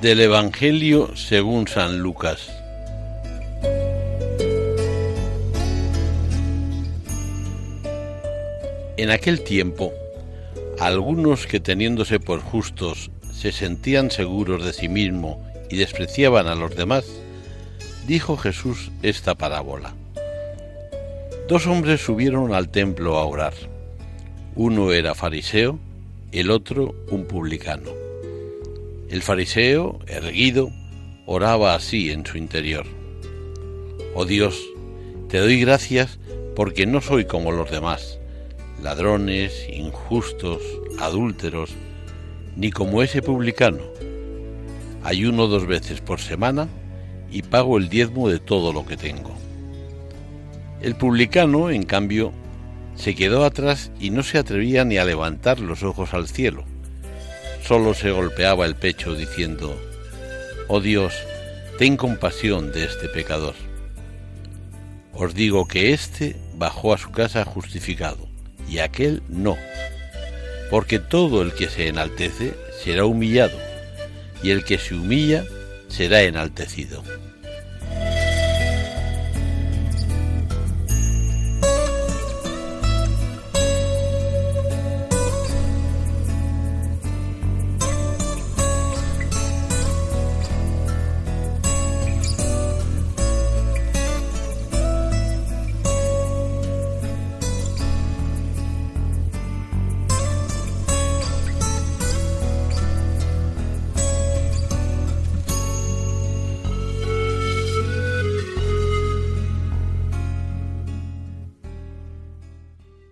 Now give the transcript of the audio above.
Del Evangelio según San Lucas. En aquel tiempo, algunos que teniéndose por justos se sentían seguros de sí mismo y despreciaban a los demás, dijo Jesús esta parábola. Dos hombres subieron al templo a orar. Uno era fariseo, el otro un publicano. El fariseo, erguido, oraba así en su interior. Oh Dios, te doy gracias porque no soy como los demás, ladrones, injustos, adúlteros, ni como ese publicano. Ayuno dos veces por semana y pago el diezmo de todo lo que tengo. El publicano, en cambio, se quedó atrás y no se atrevía ni a levantar los ojos al cielo solo se golpeaba el pecho diciendo, Oh Dios, ten compasión de este pecador. Os digo que éste bajó a su casa justificado, y aquel no, porque todo el que se enaltece será humillado, y el que se humilla será enaltecido.